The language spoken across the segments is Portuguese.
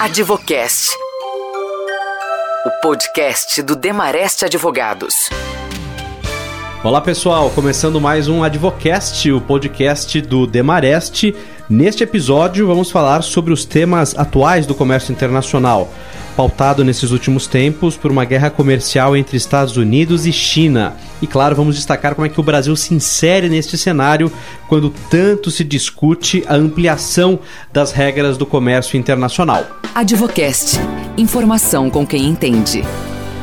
Advocast. O podcast do Demarest Advogados. Olá pessoal, começando mais um Advocast, o podcast do Demarest. Neste episódio vamos falar sobre os temas atuais do comércio internacional, pautado nesses últimos tempos por uma guerra comercial entre Estados Unidos e China. E claro, vamos destacar como é que o Brasil se insere neste cenário quando tanto se discute a ampliação das regras do comércio internacional. Advocast. Informação com quem entende.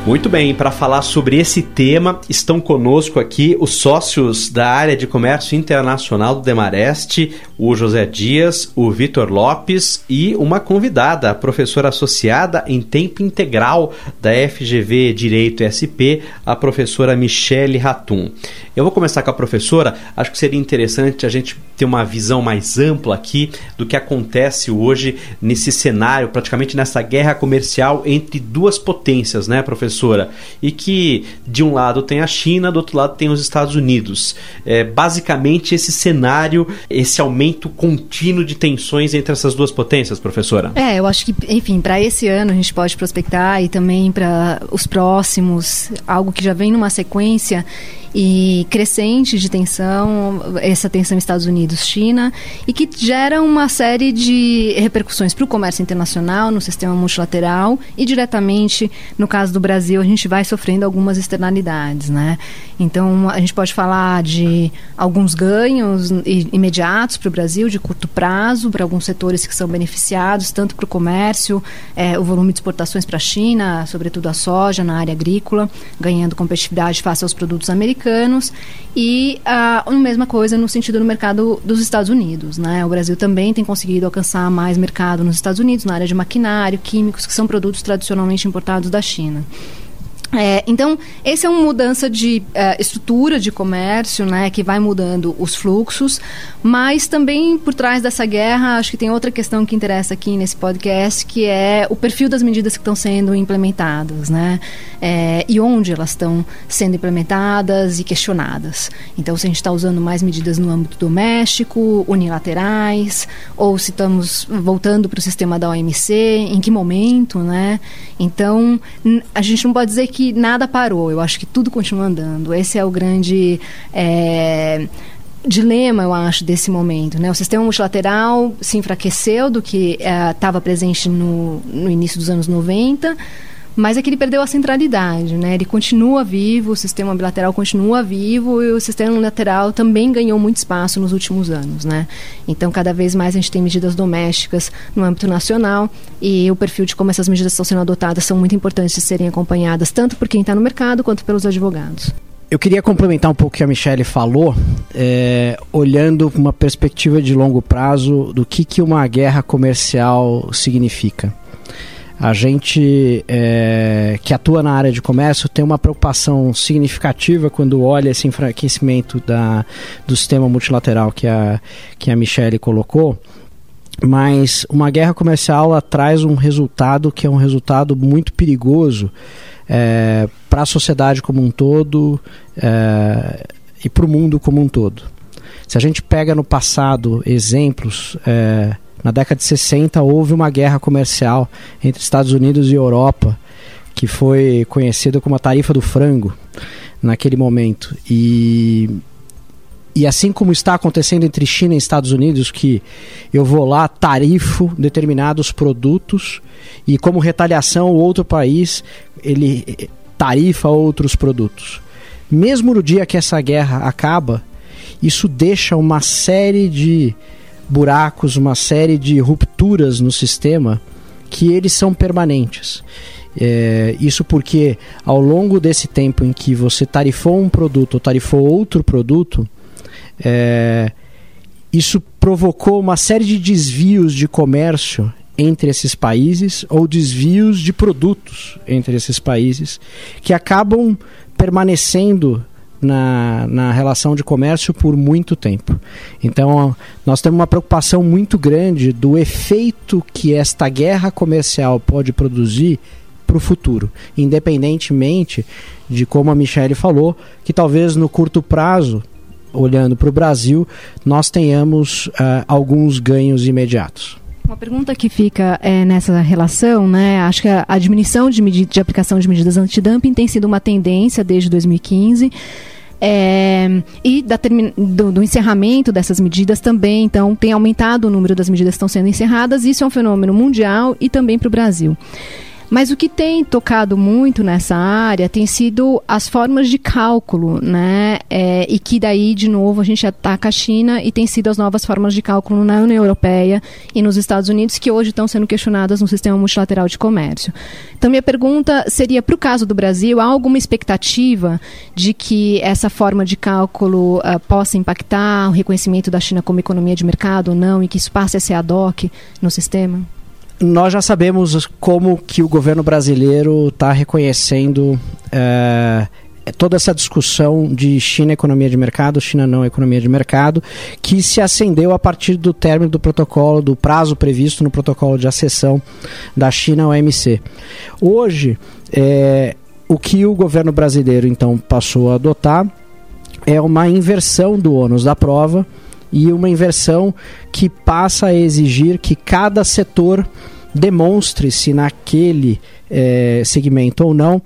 Muito bem, para falar sobre esse tema, estão conosco aqui os sócios da área de comércio internacional do Demarest, o José Dias, o Vitor Lopes e uma convidada, professora associada em tempo integral da FGV Direito SP, a professora Michele Ratum. Eu vou começar com a professora, acho que seria interessante a gente ter uma visão mais ampla aqui do que acontece hoje nesse cenário, praticamente nessa guerra comercial entre duas potências, né, professor? Professora, e que de um lado tem a China, do outro lado tem os Estados Unidos. É, basicamente, esse cenário, esse aumento contínuo de tensões entre essas duas potências, professora? É, eu acho que, enfim, para esse ano a gente pode prospectar e também para os próximos, algo que já vem numa sequência e crescente de tensão, essa tensão Estados Unidos-China, e que gera uma série de repercussões para o comércio internacional, no sistema multilateral e diretamente, no caso do Brasil, a gente vai sofrendo algumas externalidades, né? Então, a gente pode falar de alguns ganhos imediatos para o Brasil, de curto prazo, para alguns setores que são beneficiados, tanto para o comércio, é, o volume de exportações para a China, sobretudo a soja na área agrícola, ganhando competitividade face aos produtos americanos americanos e a mesma coisa no sentido no mercado dos Estados Unidos. Né? O Brasil também tem conseguido alcançar mais mercado nos Estados Unidos, na área de maquinário, químicos, que são produtos tradicionalmente importados da China. É, então, essa é uma mudança de uh, estrutura de comércio, né, que vai mudando os fluxos, mas também por trás dessa guerra, acho que tem outra questão que interessa aqui nesse podcast, que é o perfil das medidas que estão sendo implementadas, né, é, e onde elas estão sendo implementadas e questionadas. Então, se a gente está usando mais medidas no âmbito doméstico, unilaterais, ou se estamos voltando para o sistema da OMC, em que momento, né? Então, a gente não pode dizer que que nada parou, eu acho que tudo continua andando. Esse é o grande. É, dilema, eu acho, desse momento. Né? O sistema multilateral se enfraqueceu do que estava é, presente no, no início dos anos 90, mas é que ele perdeu a centralidade, né? Ele continua vivo, o sistema bilateral continua vivo e o sistema unilateral também ganhou muito espaço nos últimos anos, né? Então, cada vez mais a gente tem medidas domésticas no âmbito nacional e o perfil de como essas medidas estão sendo adotadas são muito importantes de serem acompanhadas, tanto por quem está no mercado quanto pelos advogados. Eu queria complementar um pouco o que a Michelle falou, é, olhando uma perspectiva de longo prazo do que, que uma guerra comercial significa. A gente é, que atua na área de comércio tem uma preocupação significativa quando olha esse enfraquecimento da, do sistema multilateral que a, que a Michelle colocou. Mas uma guerra comercial ela traz um resultado que é um resultado muito perigoso é, para a sociedade como um todo é, e para o mundo como um todo. Se a gente pega no passado exemplos é, na década de 60 houve uma guerra comercial entre Estados Unidos e Europa, que foi conhecida como a tarifa do frango naquele momento. E e assim como está acontecendo entre China e Estados Unidos, que eu vou lá, tarifo determinados produtos e como retaliação o outro país ele tarifa outros produtos. Mesmo no dia que essa guerra acaba, isso deixa uma série de buracos, uma série de rupturas no sistema que eles são permanentes. É, isso porque ao longo desse tempo em que você tarifou um produto ou tarifou outro produto, é, isso provocou uma série de desvios de comércio entre esses países ou desvios de produtos entre esses países que acabam permanecendo na, na relação de comércio por muito tempo. Então, nós temos uma preocupação muito grande do efeito que esta guerra comercial pode produzir para o futuro, independentemente de como a Michelle falou, que talvez no curto prazo, olhando para o Brasil, nós tenhamos uh, alguns ganhos imediatos. Uma pergunta que fica é, nessa relação, né? Acho que a diminuição de, de aplicação de medidas antidumping tem sido uma tendência desde 2015. É, e da, do, do, encerramento dessas medidas também, então, tem aumentado o número das medidas que estão sendo encerradas. Isso é um fenômeno mundial e também para o Brasil. Mas o que tem tocado muito nessa área tem sido as formas de cálculo, né? É, e que daí, de novo, a gente ataca a China e tem sido as novas formas de cálculo na União Europeia e nos Estados Unidos que hoje estão sendo questionadas no sistema multilateral de comércio. Então, minha pergunta seria, para o caso do Brasil, há alguma expectativa de que essa forma de cálculo uh, possa impactar o reconhecimento da China como economia de mercado ou não e que isso passe a ser ad hoc no sistema? Nós já sabemos como que o governo brasileiro está reconhecendo é, toda essa discussão de China economia de mercado, China não economia de mercado, que se acendeu a partir do término do protocolo, do prazo previsto no protocolo de acessão da China ao OMC. Hoje, é, o que o governo brasileiro então passou a adotar é uma inversão do ônus da prova e uma inversão que passa a exigir que cada setor demonstre se naquele é, segmento ou não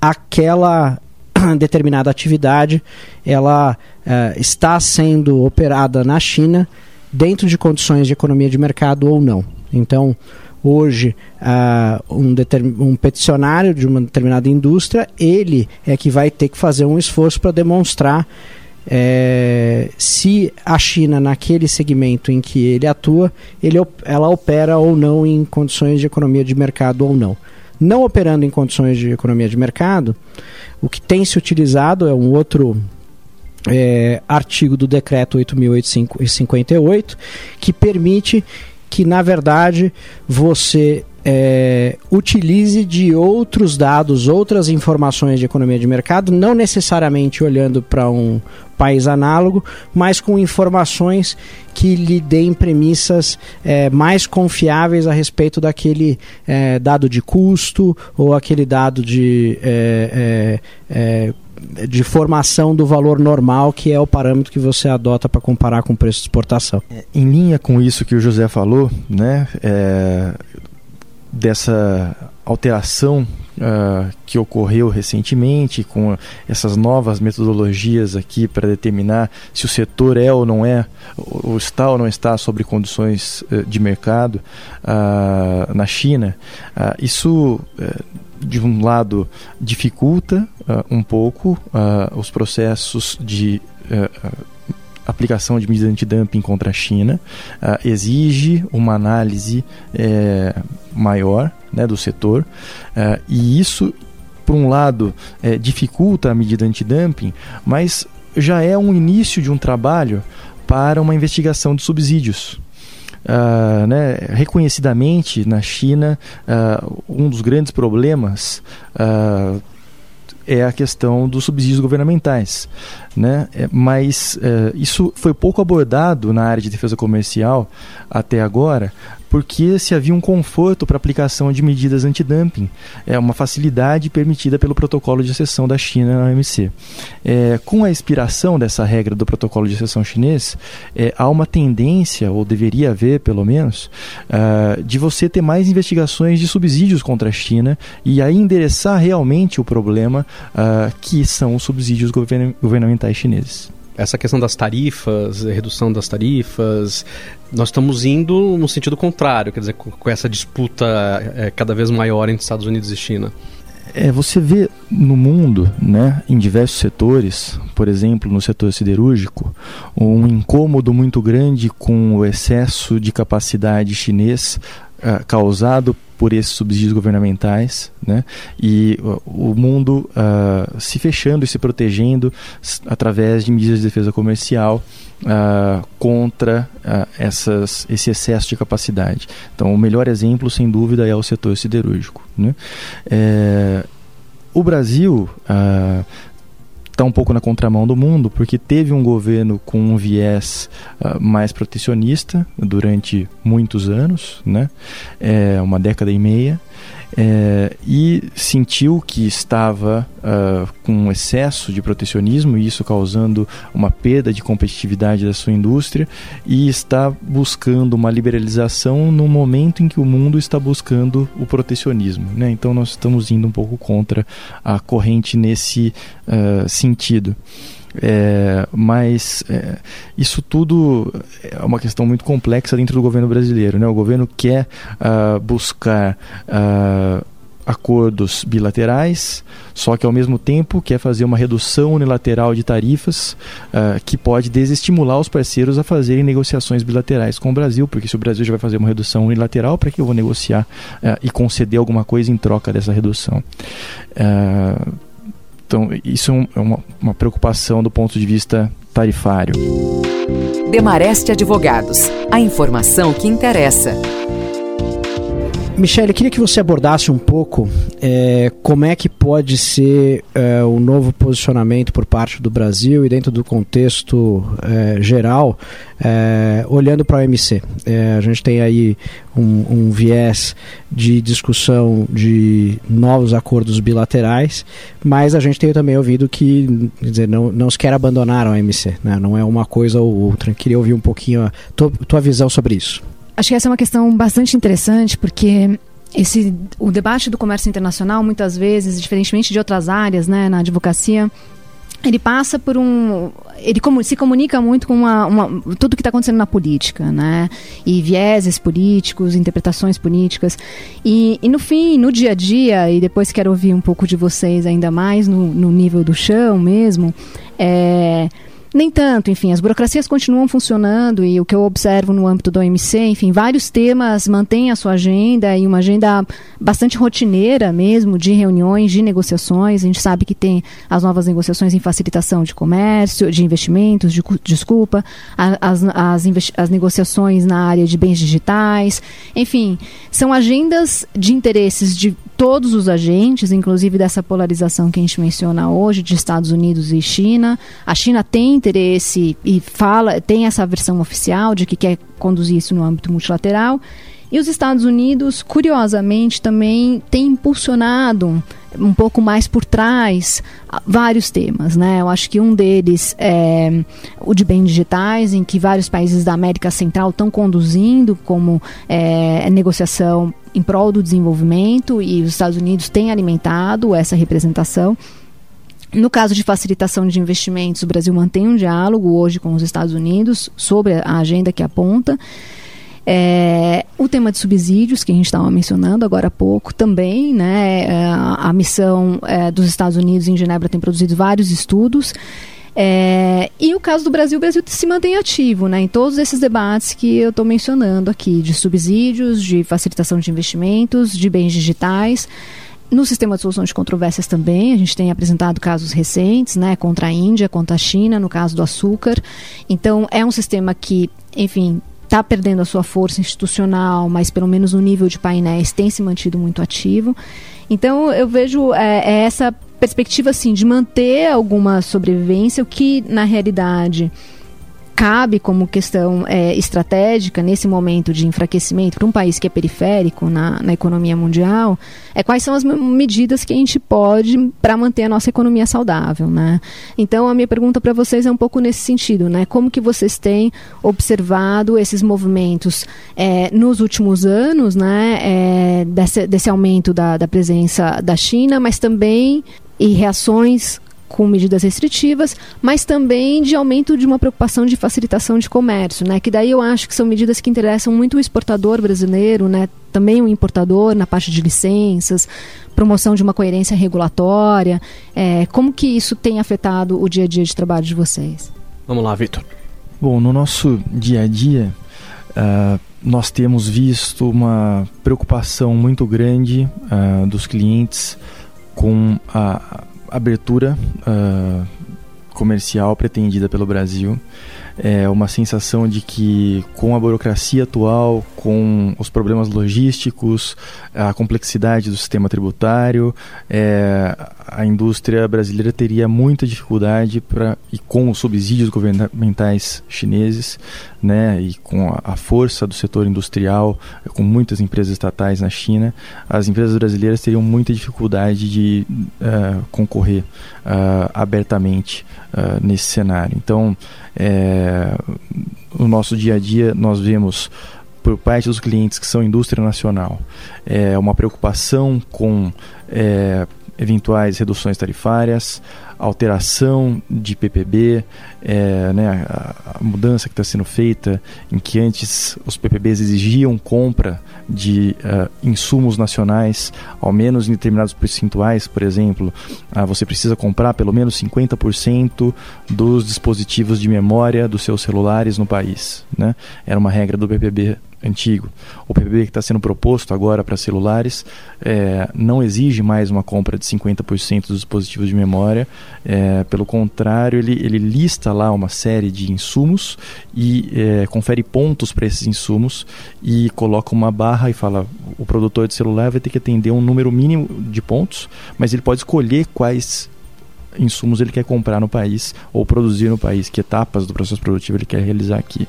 aquela determinada atividade ela é, está sendo operada na China dentro de condições de economia de mercado ou não. Então, hoje, uh, um, um, peticionário de uma determinada indústria, ele é que vai ter que fazer um esforço para demonstrar é, se a China, naquele segmento em que ele atua, ele, ela opera ou não em condições de economia de mercado ou não. Não operando em condições de economia de mercado, o que tem se utilizado é um outro é, artigo do decreto 8.858 que permite que, na verdade, você é, utilize de outros dados, outras informações de economia de mercado, não necessariamente olhando para um país análogo, mas com informações que lhe deem premissas é, mais confiáveis a respeito daquele é, dado de custo ou aquele dado de é, é, é, de formação do valor normal, que é o parâmetro que você adota para comparar com o preço de exportação. Em linha com isso que o José falou, né, é, dessa alteração uh, que ocorreu recentemente com essas novas metodologias aqui para determinar se o setor é ou não é, ou está ou não está sobre condições uh, de mercado uh, na China, isso de um lado dificulta um pouco os processos de aplicação de medidas antidumping contra a China uh, exige uma análise é, maior né, do setor uh, e isso, por um lado, é, dificulta a medida antidumping, mas já é um início de um trabalho para uma investigação de subsídios. Uh, né, reconhecidamente na China, uh, um dos grandes problemas uh, é a questão dos subsídios governamentais. Né? É, mas é, isso foi pouco abordado na área de defesa comercial até agora, porque se havia um conforto para aplicação de medidas antidumping, é uma facilidade permitida pelo protocolo de exceção da China na OMC. É, com a expiração dessa regra do protocolo de exceção chinês, é, há uma tendência, ou deveria haver pelo menos, uh, de você ter mais investigações de subsídios contra a China e aí endereçar realmente o problema uh, que são os subsídios govern governamentais chineses essa questão das tarifas, redução das tarifas, nós estamos indo no sentido contrário, quer dizer, com, essa disputa é, cada vez maior entre Estados Unidos e China. É, você vê no mundo, né, em diversos setores, por exemplo, no setor siderúrgico, um incômodo muito grande com o excesso de capacidade chinês uh, causado por esses subsídios governamentais, né? E o mundo uh, se fechando e se protegendo através de medidas de defesa comercial uh, contra uh, essas, esse excesso de capacidade. Então, o melhor exemplo, sem dúvida, é o setor siderúrgico. Né? É, o Brasil está um pouco na contramão do mundo, porque teve um governo com um viés uh, mais protecionista durante muitos anos, né? É, uma década e meia, é, e sentiu que estava uh, com um excesso de protecionismo e isso causando uma perda de competitividade da sua indústria e está buscando uma liberalização no momento em que o mundo está buscando o protecionismo. Né? Então nós estamos indo um pouco contra a corrente nesse uh, sentido. É, mas é, isso tudo é uma questão muito complexa dentro do governo brasileiro. Né? O governo quer uh, buscar uh, acordos bilaterais, só que ao mesmo tempo quer fazer uma redução unilateral de tarifas uh, que pode desestimular os parceiros a fazerem negociações bilaterais com o Brasil, porque se o Brasil já vai fazer uma redução unilateral, para que eu vou negociar e conceder alguma coisa em troca dessa redução? Então, isso é, é uma, uma preocupação do ponto de vista tarifário. Demareste Advogados. A informação que interessa. Michele, queria que você abordasse um pouco é, como é que pode ser é, o novo posicionamento por parte do Brasil e dentro do contexto é, geral, é, olhando para a OMC. É, a gente tem aí um, um, viés de discussão de novos acordos bilaterais, mas a gente tem também ouvido que dizer, não, não se quer abandonar a OMC, né? não é uma coisa ou outra. Queria ouvir um pouquinho a tua, tua visão sobre isso. Acho que essa é uma questão bastante interessante, porque esse, o debate do comércio internacional, muitas vezes, diferentemente de outras áreas, né, na advocacia, ele passa por um ele se comunica muito com uma, uma tudo que está acontecendo na política né e vieses políticos interpretações políticas. E, e, no fim no dia a dia e depois quero ouvir um pouco de vocês ainda mais no, no nível do chão mesmo é, nem tanto, enfim, as burocracias continuam funcionando e o que eu observo no âmbito do OMC, enfim, vários temas mantêm a sua agenda e uma agenda bastante rotineira mesmo, de reuniões, de negociações. A gente sabe que tem as novas negociações em facilitação de comércio, de investimentos, de, desculpa, as, as, as negociações na área de bens digitais, enfim, são agendas de interesses de todos os agentes, inclusive dessa polarização que a gente menciona hoje de Estados Unidos e China. A China tem interesse e fala, tem essa versão oficial de que quer conduzir isso no âmbito multilateral. E os Estados Unidos, curiosamente, também têm impulsionado um pouco mais por trás vários temas, né? Eu acho que um deles é o de bens digitais, em que vários países da América Central estão conduzindo como é, negociação em prol do desenvolvimento e os Estados Unidos têm alimentado essa representação. No caso de facilitação de investimentos, o Brasil mantém um diálogo hoje com os Estados Unidos sobre a agenda que aponta. É, o tema de subsídios, que a gente estava mencionando agora há pouco, também, né? É, a missão é, dos Estados Unidos em Genebra tem produzido vários estudos. É, e o caso do Brasil, o Brasil se mantém ativo né, em todos esses debates que eu estou mencionando aqui, de subsídios, de facilitação de investimentos, de bens digitais. No sistema de solução de controvérsias também, a gente tem apresentado casos recentes, né, contra a Índia, contra a China, no caso do açúcar. Então, é um sistema que, enfim, está perdendo a sua força institucional, mas pelo menos o nível de painéis tem se mantido muito ativo. Então, eu vejo é, é essa perspectiva, assim, de manter alguma sobrevivência, o que, na realidade cabe como questão é, estratégica nesse momento de enfraquecimento para um país que é periférico na, na economia mundial é quais são as medidas que a gente pode para manter a nossa economia saudável, né? Então a minha pergunta para vocês é um pouco nesse sentido, né? Como que vocês têm observado esses movimentos é, nos últimos anos, né? É, desse, desse aumento da, da presença da China, mas também e reações com medidas restritivas, mas também de aumento de uma preocupação de facilitação de comércio, né? Que daí eu acho que são medidas que interessam muito o exportador brasileiro, né? Também o importador na parte de licenças, promoção de uma coerência regulatória. É, como que isso tem afetado o dia a dia de trabalho de vocês? Vamos lá, Vitor. Bom, no nosso dia a dia, uh, nós temos visto uma preocupação muito grande uh, dos clientes com a abertura uh, comercial pretendida pelo Brasil. É, uma sensação de que com a burocracia atual, com os problemas logísticos, a complexidade do sistema tributário, é, a indústria brasileira teria muita dificuldade para e com os subsídios governamentais chineses, né, e com a, força do setor industrial, com muitas empresas estatais na China, as empresas brasileiras teriam muita dificuldade de uh, concorrer uh, abertamente uh, nesse cenário. Então, é, no nosso dia a dia nós vemos por parte dos clientes que são indústria nacional é, uma preocupação com é, eventuais reduções tarifárias, alteração de PPB, é, né, a, a, mudança que está sendo feita, em que antes os PPBs exigiam compra de uh, insumos nacionais, ao menos em determinados percentuais, por exemplo, uh, você precisa comprar pelo menos 50% dos dispositivos de memória dos seus celulares no país. Né? Era uma regra do PPB antigo. O PPB que está sendo proposto agora para celulares é, não exige mais uma compra de 50% dos dispositivos de memória. É, pelo contrário, ele, ele lista lá uma série de insumos e é, confere pontos para esses insumos e coloca uma barra e fala o produtor de celular vai ter que atender um número mínimo de pontos, mas ele pode escolher quais insumos ele quer comprar no país ou produzir no país, que etapas do processo produtivo ele quer realizar aqui.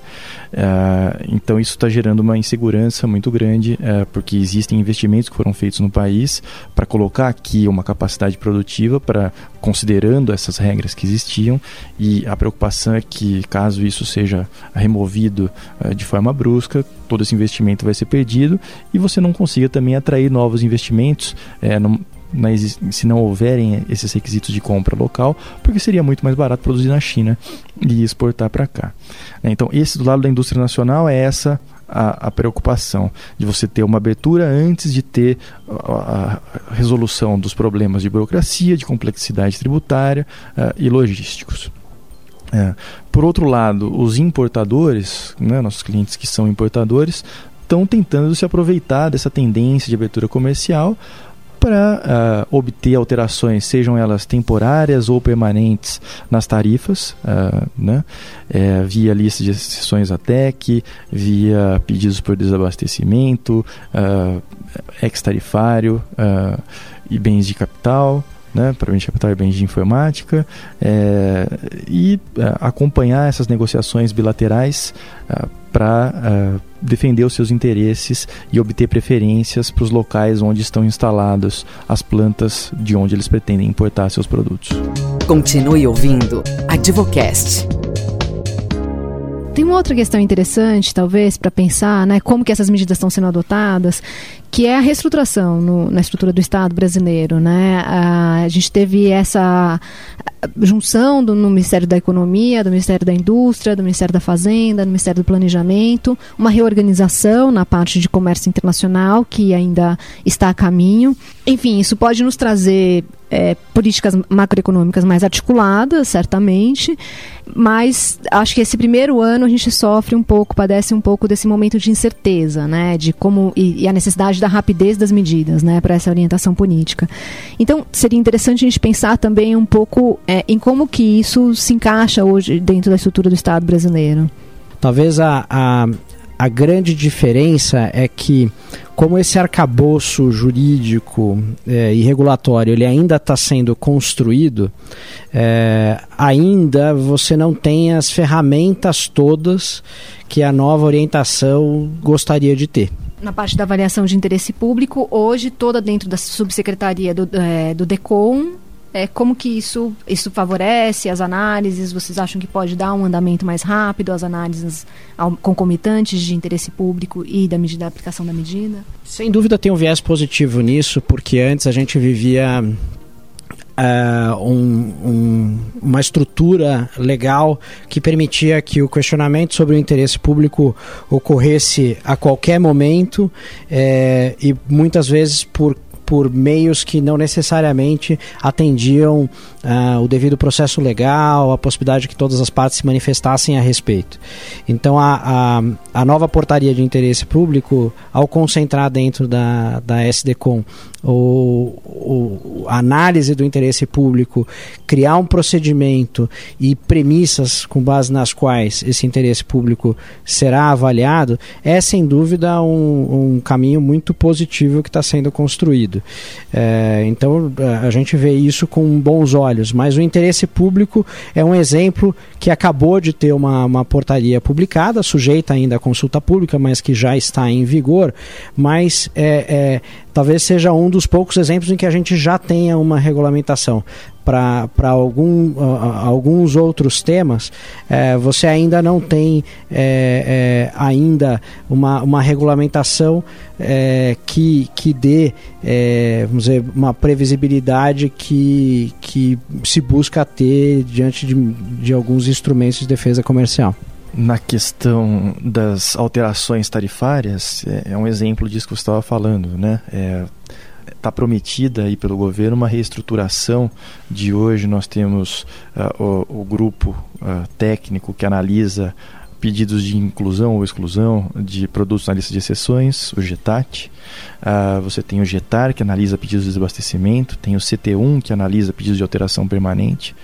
Uh, então isso está gerando uma insegurança muito grande, uh, porque existem investimentos que foram feitos no país para colocar aqui uma capacidade produtiva para considerando essas regras que existiam e a preocupação é que caso isso seja removido uh, de forma brusca, todo esse investimento vai ser perdido e você não consiga também atrair novos investimentos. No, se não houverem esses requisitos de compra local, porque seria muito mais barato produzir na China e exportar para cá. Né? Então, esse do lado da indústria nacional é essa a, a, preocupação de você ter uma abertura antes de ter a, a resolução dos problemas de burocracia, de complexidade tributária uh, e logísticos. É. Por outro lado, os importadores, né, nossos clientes que são importadores, estão tentando se aproveitar dessa tendência de abertura comercial para uh, obter alterações, sejam elas temporárias ou permanentes, nas tarifas, uh, né? É, via lista de exceções ATEC, via pedidos por desabastecimento, uh, ex-tarifário e bens de capital. Né, para bens de capital e bens de informática, é, e acompanhar essas negociações bilaterais para uh, defender os seus interesses e obter preferências para os locais onde estão instaladas as plantas de onde eles pretendem importar seus produtos. Continue ouvindo Advocast. Tem uma outra questão interessante, talvez, para pensar, né, como que essas medidas estão sendo adotadas, que é a reestruturação no, na estrutura do Estado brasileiro, né? A, gente teve essa junção do, no Ministério da Economia, do Ministério da Indústria, do Ministério da Fazenda, do Ministério do Planejamento, uma reorganização na parte de comércio internacional que ainda está a caminho. Enfim, isso pode nos trazer é, políticas macroeconômicas mais articuladas, certamente, mas acho que esse primeiro ano a gente sofre um pouco, padece um pouco desse momento de incerteza, né, de como e, e a necessidade da rapidez das medidas, né, para essa orientação política. Então seria interessante a gente pensar também um pouco é, em como que isso se encaixa hoje dentro da estrutura do Estado brasileiro. Talvez a, a, a grande diferença é que como esse arcabouço jurídico é, e regulatório ele ainda está sendo construído, é, ainda você não tem as ferramentas todas que a nova orientação gostaria de ter. Na parte da avaliação de interesse público, hoje toda dentro da subsecretaria do, é, do DECOM, é, como que isso, isso favorece as análises? Vocês acham que pode dar um andamento mais rápido às análises concomitantes de interesse público e da medida da aplicação da medida? Sem dúvida tem um viés positivo nisso, porque antes a gente vivia Uh, um, um, uma estrutura legal que permitia que o questionamento sobre o interesse público ocorresse a qualquer momento é, e muitas vezes por por meios que não necessariamente atendiam uh, o devido processo legal, a possibilidade de que todas as partes se manifestassem a respeito. Então, a, a, a nova portaria de interesse público, ao concentrar dentro da, da SDCOM o, a análise do interesse público, criar um procedimento e premissas com base nas quais esse interesse público será avaliado, é sem dúvida um, um caminho muito positivo que está sendo construído. É, então a gente vê isso com bons olhos, mas o interesse público é um exemplo que acabou de ter uma, uma portaria publicada, sujeita ainda à consulta pública, mas que já está em vigor, mas é, é talvez seja um dos poucos exemplos em que a gente já tenha uma regulamentação. Para algum, alguns outros temas, é, você ainda não tem é, é, ainda uma, uma regulamentação que, que dê vamos dizer, uma previsibilidade que, que se busca ter diante de, de alguns instrumentos de defesa comercial. Na questão das alterações tarifárias, é, é um exemplo disso que você estava falando, né? Está prometida aí pelo governo uma reestruturação de hoje nós temos uh, o, o, grupo uh, técnico que analisa pedidos de inclusão ou exclusão de produtos na lista de exceções, o GETAT. Uh, você tem o GETAR, que analisa pedidos de desabastecimento, tem o CT1, que analisa pedidos de alteração permanente,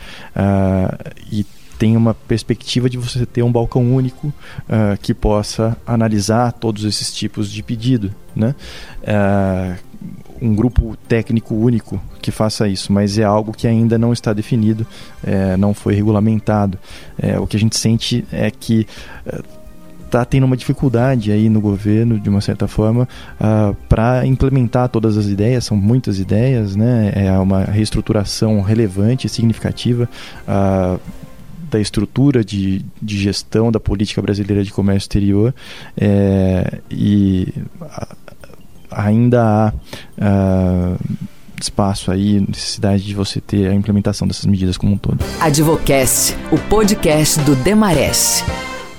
e tem uma perspectiva de você ter um balcão único uh, que possa analisar todos esses tipos de pedido, né? Uh, um grupo técnico único que faça isso, mas é algo que ainda não está definido, é, não foi regulamentado. É, o que a gente sente é que está tendo uma dificuldade aí no governo, de uma certa forma, uh, para implementar todas as ideias, são muitas ideias, né? é uma reestruturação relevante significativa. Uh, da estrutura de, de gestão da política brasileira de comércio exterior é, e ainda há uh, espaço aí, necessidade de você ter a implementação dessas medidas como um todo. Advocast, o podcast do Demarest.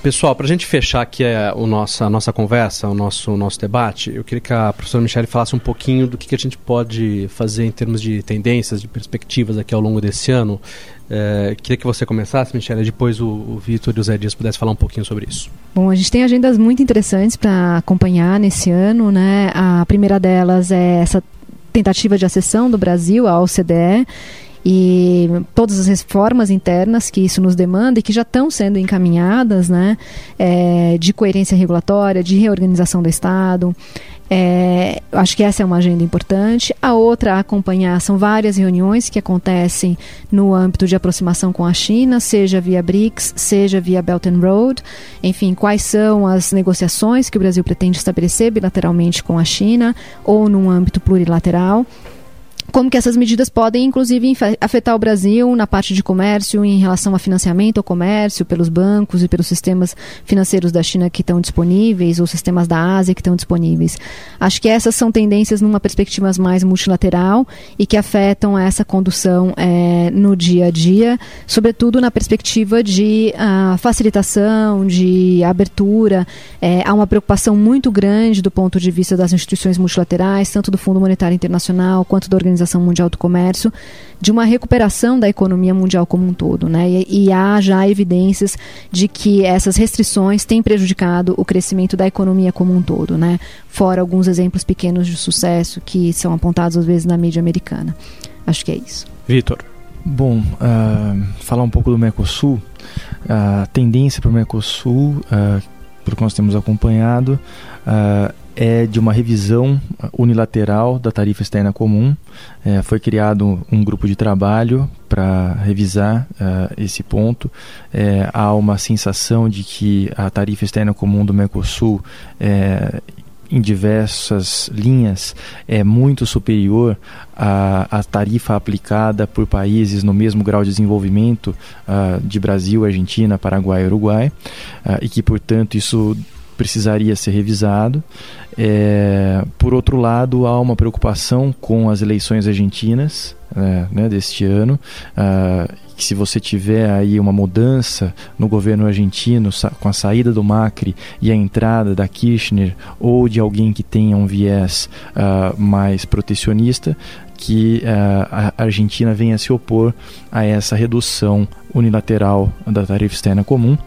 Pessoal, para a gente fechar aqui a, o nossa, a nossa conversa, o nosso, nosso debate, eu queria que a professora Michele falasse um pouquinho do que, que a gente pode fazer em termos de tendências, de perspectivas aqui ao longo desse ano. É, queria que você começasse, Michele, depois o, o Vitor e o Zé Dias pudessem falar um pouquinho sobre isso. Bom, a gente tem agendas muito interessantes para acompanhar nesse ano, né? A primeira delas é essa tentativa de acessão do Brasil à OCDE e todas as reformas internas que isso nos demanda e que já estão sendo encaminhadas, né, é, de coerência regulatória, de reorganização do Estado. É, acho que essa é uma agenda importante. A outra a acompanhar são várias reuniões que acontecem no âmbito de aproximação com a China, seja via BRICS, seja via Belt and Road. Enfim, quais são as negociações que o Brasil pretende estabelecer bilateralmente com a China ou num âmbito plurilateral como que essas medidas podem, inclusive, afetar o Brasil na parte de comércio, em relação a financiamento ao comércio, pelos bancos e pelos sistemas financeiros da China que estão disponíveis, ou sistemas da Ásia que estão disponíveis. Acho que essas são tendências numa perspectiva mais multilateral e que afetam essa condução é, no dia a dia, sobretudo na perspectiva de uh, facilitação, de abertura. É, há uma preocupação muito grande do ponto de vista das instituições multilaterais, tanto do Fundo Monetário Internacional quanto da Organização Organização Mundial do Comércio, de uma recuperação da economia mundial como um todo. Né? E, e, há já evidências de que essas restrições têm prejudicado o crescimento da economia como um todo, né? fora alguns exemplos pequenos de sucesso que são apontados às vezes na mídia americana. Acho que é isso. Vitor. Bom, uh, falar um pouco do Mercosul. A tendência para o Mercosul, uh, pelo que nós temos acompanhado, uh, é de uma revisão unilateral da tarifa externa comum. É, foi criado um grupo de trabalho para revisar uh, esse ponto. É, há uma sensação de que a tarifa externa comum do Mercosul é, em diversas linhas é muito superior à, à, tarifa aplicada por países no mesmo grau de desenvolvimento uh, de Brasil, Argentina, Paraguai e Uruguai, uh, e que, portanto, isso precisaria ser revisado. É, por outro lado, há uma preocupação com as eleições argentinas é, né, deste ano, uh, que se você tiver aí uma mudança no governo argentino com a saída do Macri e a entrada da Kirchner ou de alguém que tenha um viés uh, mais protecionista, que uh, a Argentina venha se opor a essa redução unilateral da tarifa externa comum.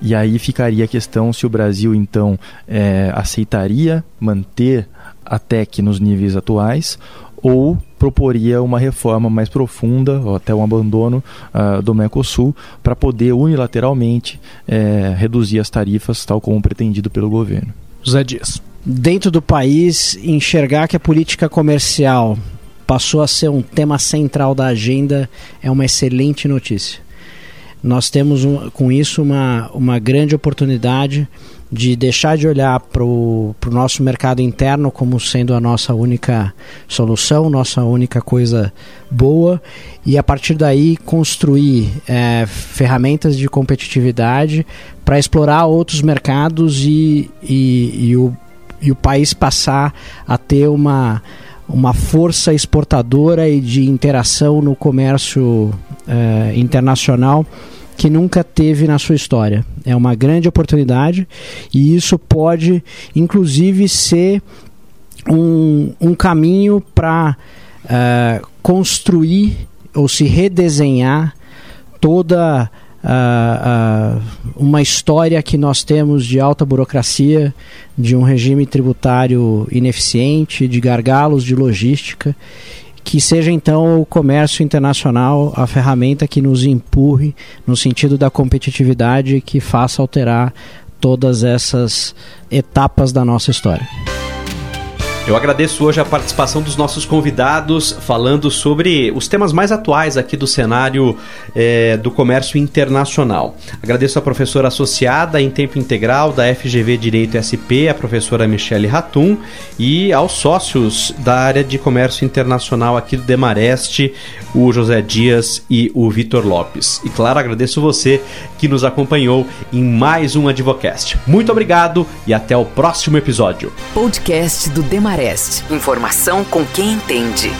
E aí ficaria a questão se o Brasil então é, aceitaria manter a TEC nos níveis atuais ou proporia uma reforma mais profunda, ou até um abandono uh, do Mercosul, para poder unilateralmente é, reduzir as tarifas, tal como pretendido pelo governo. José Dias. Dentro do país, enxergar que a política comercial passou a ser um tema central da agenda é uma excelente notícia. Nós temos um, com isso uma, uma grande oportunidade de deixar de olhar para o nosso mercado interno como sendo a nossa única solução, nossa única coisa boa, e a partir daí construir é, ferramentas de competitividade para explorar outros mercados e, e, e, o, e o país passar a ter uma, uma força exportadora e de interação no comércio é, internacional que nunca teve na sua história. É uma grande oportunidade e isso pode, inclusive, ser um, um caminho para eh, construir ou se redesenhar toda uh, uh, uma história que nós temos de alta burocracia, de um regime tributário ineficiente, de gargalos de logística que seja então o comércio internacional a ferramenta que nos empurre no sentido da competitividade que faça alterar todas essas etapas da nossa história. Eu agradeço hoje a participação dos nossos convidados falando sobre os temas mais atuais aqui do cenário é, do comércio internacional. Agradeço a professora associada em tempo integral da FGV Direito SP, a professora Michele Ratum, e aos sócios da área de comércio internacional aqui do Demareste, o José Dias e o Vitor Lopes. E claro, agradeço você que nos acompanhou em mais um Advocast. Muito obrigado e até o próximo episódio. Podcast do Demareste. Informação com quem entende.